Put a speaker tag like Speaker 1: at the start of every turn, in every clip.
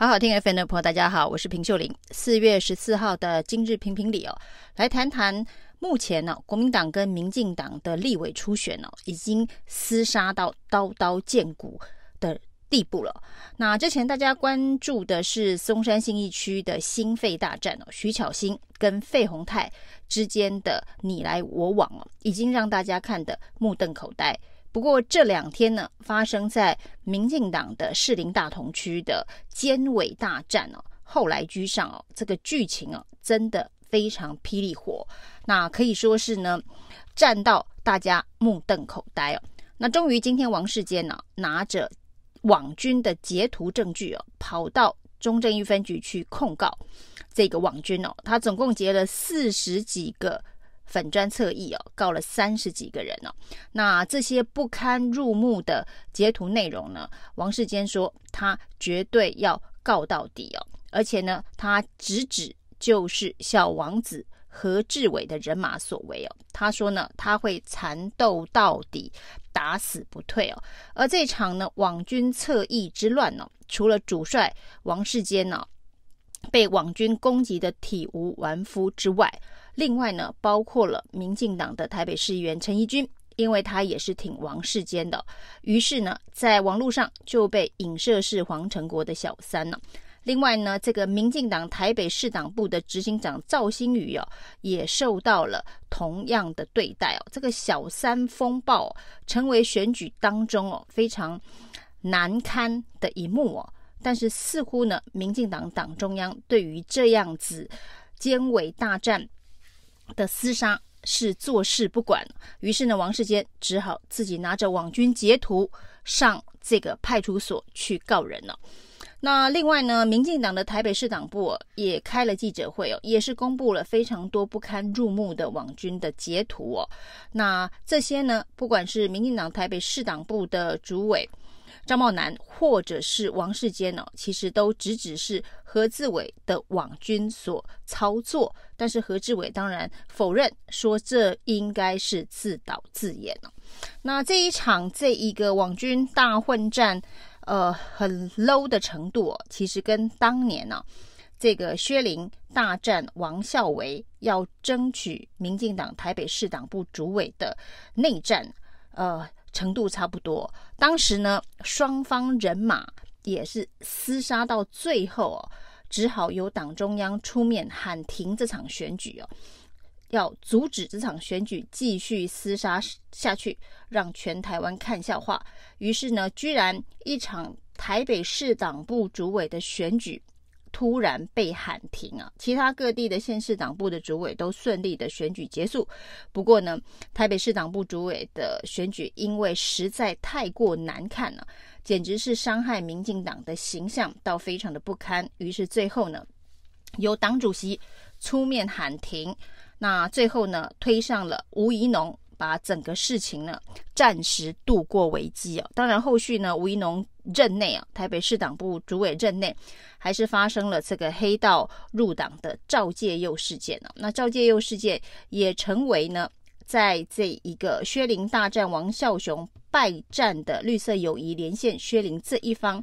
Speaker 1: 好好听 FM 的朋友，大家好，我是平秀玲。四月十四号的今日评评理哦，来谈谈目前呢、哦，国民党跟民进党的立委初选哦，已经厮杀到刀刀见骨的地步了。那之前大家关注的是松山信义区的新废大战哦，徐巧芯跟费鸿泰之间的你来我往哦，已经让大家看得目瞪口呆。不过这两天呢，发生在民进党的士林大同区的监委大战哦，后来居上哦，这个剧情哦，真的非常霹雳火，那可以说是呢，战到大家目瞪口呆哦。那终于今天王世坚呢，拿着网军的截图证据哦，跑到中正一分局去控告这个网军哦，他总共截了四十几个。粉专侧翼哦，告了三十几个人哦。那这些不堪入目的截图内容呢？王世坚说他绝对要告到底哦，而且呢，他直指就是小王子何志伟的人马所为哦。他说呢，他会缠斗到底，打死不退哦。而这场呢，网军侧翼之乱呢，除了主帅王世坚呢，被网军攻击的体无完肤之外，另外呢，包括了民进党的台北市议员陈怡君，因为他也是挺王世坚的，于是呢，在网络上就被影射是黄成国的小三了。另外呢，这个民进党台北市党部的执行长赵新宇哦，也受到了同样的对待哦。这个小三风暴成为选举当中哦非常难堪的一幕哦。但是似乎呢，民进党党中央对于这样子监委大战的厮杀是坐视不管，于是呢，王世坚只好自己拿着网军截图上这个派出所去告人了。那另外呢，民进党的台北市党部也开了记者会哦，也是公布了非常多不堪入目的网军的截图哦。那这些呢，不管是民进党台北市党部的主委。张茂南或者是王世坚呢，其实都只只是何志伟的网军所操作，但是何志伟当然否认，说这应该是自导自演。那这一场这一个网军大混战，呃，很 low 的程度，其实跟当年呢、这个薛凌大战王孝维要争取民进党台北市党部主委的内战，呃。程度差不多，当时呢，双方人马也是厮杀到最后哦，只好由党中央出面喊停这场选举哦，要阻止这场选举继续厮杀下去，让全台湾看笑话。于是呢，居然一场台北市党部主委的选举。突然被喊停啊！其他各地的县市党部的主委都顺利的选举结束。不过呢，台北市党部主委的选举因为实在太过难看了，简直是伤害民进党的形象到非常的不堪。于是最后呢，由党主席出面喊停。那最后呢，推上了吴怡农。把整个事情呢暂时度过危机哦，当然后续呢，吴怡农任内啊，台北市党部主委任内，还是发生了这个黑道入党的赵介佑事件呢。那赵介佑事件也成为呢，在这一个薛林大战王孝雄败战的绿色友谊连线薛林这一方，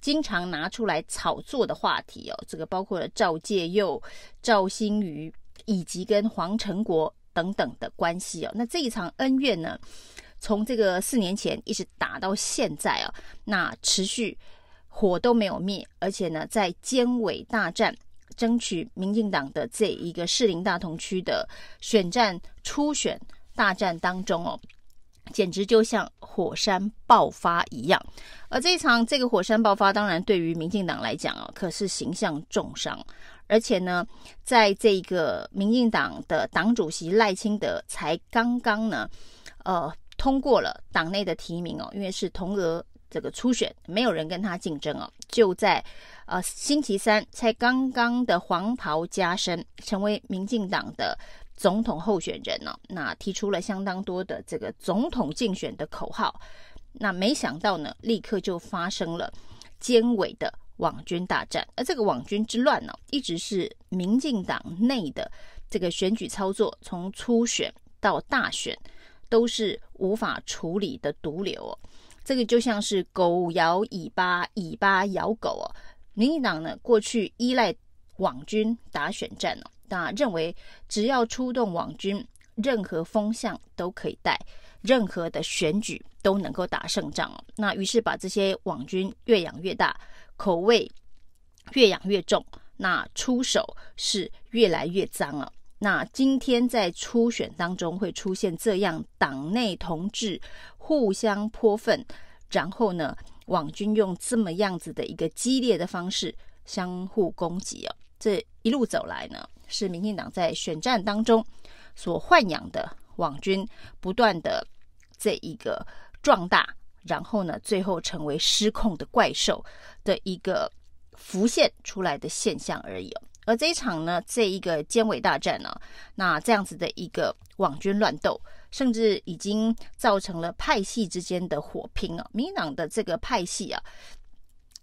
Speaker 1: 经常拿出来炒作的话题哦。这个包括了赵介佑、赵新宇以及跟黄成国。等等的关系哦，那这一场恩怨呢，从这个四年前一直打到现在哦，那持续火都没有灭，而且呢，在监委大战争取民进党的这一个士林大同区的选战初选大战当中哦，简直就像火山爆发一样。而这一场这个火山爆发，当然对于民进党来讲哦，可是形象重伤。而且呢，在这个民进党的党主席赖清德才刚刚呢，呃，通过了党内的提名哦，因为是同额这个初选，没有人跟他竞争哦，就在呃星期三才刚刚的黄袍加身，成为民进党的总统候选人呢，那提出了相当多的这个总统竞选的口号，那没想到呢，立刻就发生了监委的。网军大战，而这个网军之乱呢，一直是民进党内的这个选举操作，从初选到大选都是无法处理的毒瘤哦。这个就像是狗咬尾巴，尾巴咬狗哦。民进党呢过去依赖网军打选战呢，那认为只要出动网军，任何风向都可以带，任何的选举都能够打胜仗。那于是把这些网军越养越大，口味越养越重，那出手是越来越脏了。那今天在初选当中会出现这样党内同志互相泼粪，然后呢，网军用这么样子的一个激烈的方式相互攻击哦，这一路走来呢，是民进党在选战当中所豢养的网军不断的这一个壮大，然后呢，最后成为失控的怪兽的一个浮现出来的现象而已。而这一场呢，这一个尖尾大战呢、啊，那这样子的一个网军乱斗，甚至已经造成了派系之间的火拼啊。民进党的这个派系啊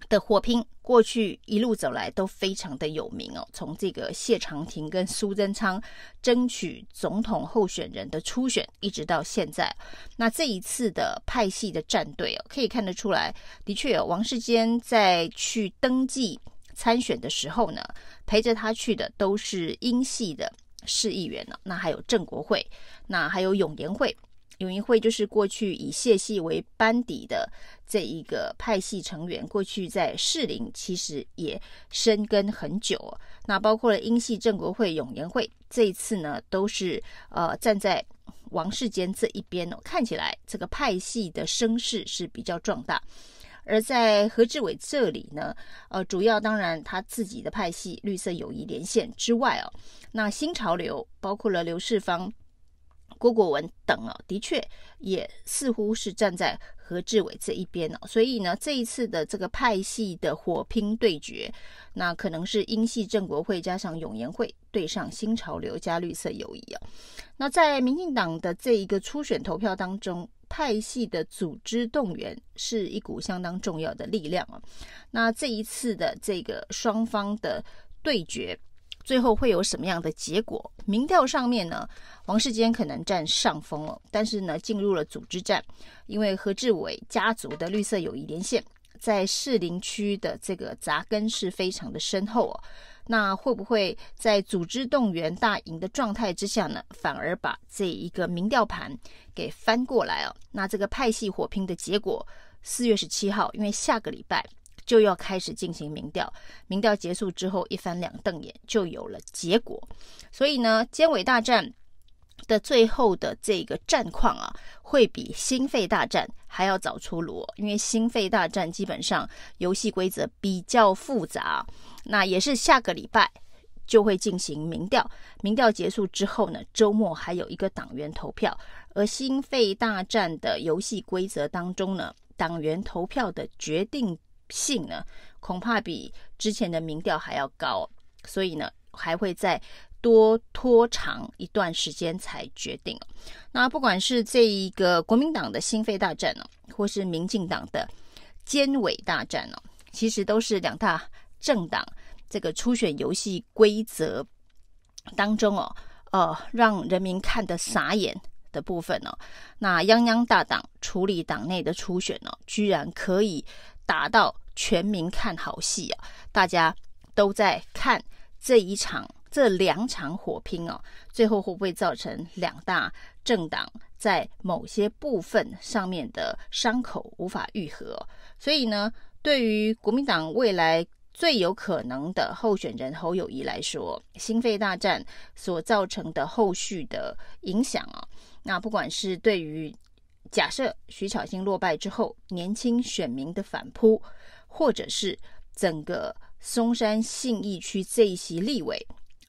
Speaker 1: 的火拼，过去一路走来都非常的有名哦。从这个谢长廷跟苏贞昌争取总统候选人的初选，一直到现在，那这一次的派系的战队哦，可以看得出来，的确有王世坚在去登记。参选的时候呢，陪着他去的都是英系的市议员呢。那还有郑国会，那还有涌言会。涌言会就是过去以谢系为班底的这一个派系成员，过去在士林其实也深耕很久。那包括了英系郑国会、涌言会，这一次呢都是呃站在王世坚这一边。看起来这个派系的声势是比较壮大。而在何志伟这里呢，呃，主要当然他自己的派系绿色友谊连线之外哦，那新潮流包括了刘世芳、郭国文等啊，的确也似乎是站在何志伟这一边哦。所以呢，这一次的这个派系的火拼对决，那可能是英系正国会加上永延会对上新潮流加绿色友谊啊。那在民进党的这一个初选投票当中。派系的组织动员是一股相当重要的力量啊。那这一次的这个双方的对决，最后会有什么样的结果？民调上面呢，王世坚可能占上风了。但是呢，进入了组织战，因为何志伟家族的绿色友谊连线在士林区的这个扎根是非常的深厚哦。那会不会在组织动员大赢的状态之下呢，反而把这一个民调盘给翻过来哦？那这个派系火拼的结果，四月十七号，因为下个礼拜就要开始进行民调，民调结束之后一翻两瞪眼就有了结果，所以呢，监委大战的最后的这个战况啊，会比心肺大战还要早出炉，因为心肺大战基本上游戏规则比较复杂，那也是下个礼拜就会进行民调，民调结束之后呢，周末还有一个党员投票，而心肺大战的游戏规则当中呢，党员投票的决定性呢，恐怕比之前的民调还要高，所以呢，还会再。多拖长一段时间才决定。那不管是这一个国民党的心肺大战呢，或是民进党的监委大战呢，其实都是两大政党这个初选游戏规则当中哦，呃，让人民看得傻眼的部分哦。那泱泱大党处理党内的初选呢，居然可以达到全民看好戏啊！大家都在看这一场。这两场火拼哦，最后会不会造成两大政党在某些部分上面的伤口无法愈合？所以呢，对于国民党未来最有可能的候选人侯友谊来说，心肺大战所造成的后续的影响啊，那不管是对于假设徐巧芯落败之后年轻选民的反扑，或者是整个松山信义区这一席立委。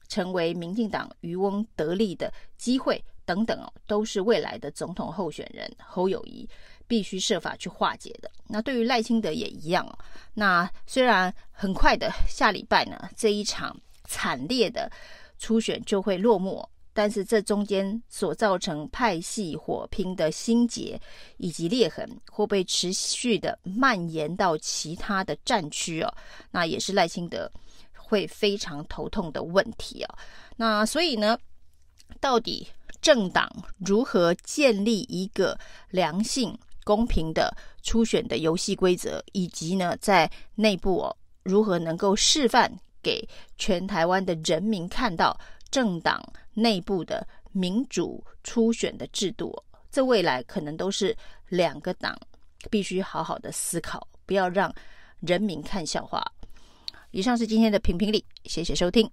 Speaker 1: 成为民进党渔翁得利的机会等等哦，都是未来的总统候选人侯友宜必须设法去化解的。那对于赖清德也一样哦。那虽然很快的下礼拜呢，这一场惨烈的初选就会落幕，但是这中间所造成派系火拼的心结以及裂痕，会被持续的蔓延到其他的战区哦。那也是赖清德。会非常头痛的问题啊，那所以呢，到底政党如何建立一个良性、公平的初选的游戏规则，以及呢，在内部哦如何能够示范给全台湾的人民看到政党内部的民主初选的制度？这未来可能都是两个党必须好好的思考，不要让人民看笑话。以上是今天的评评理，谢谢收听。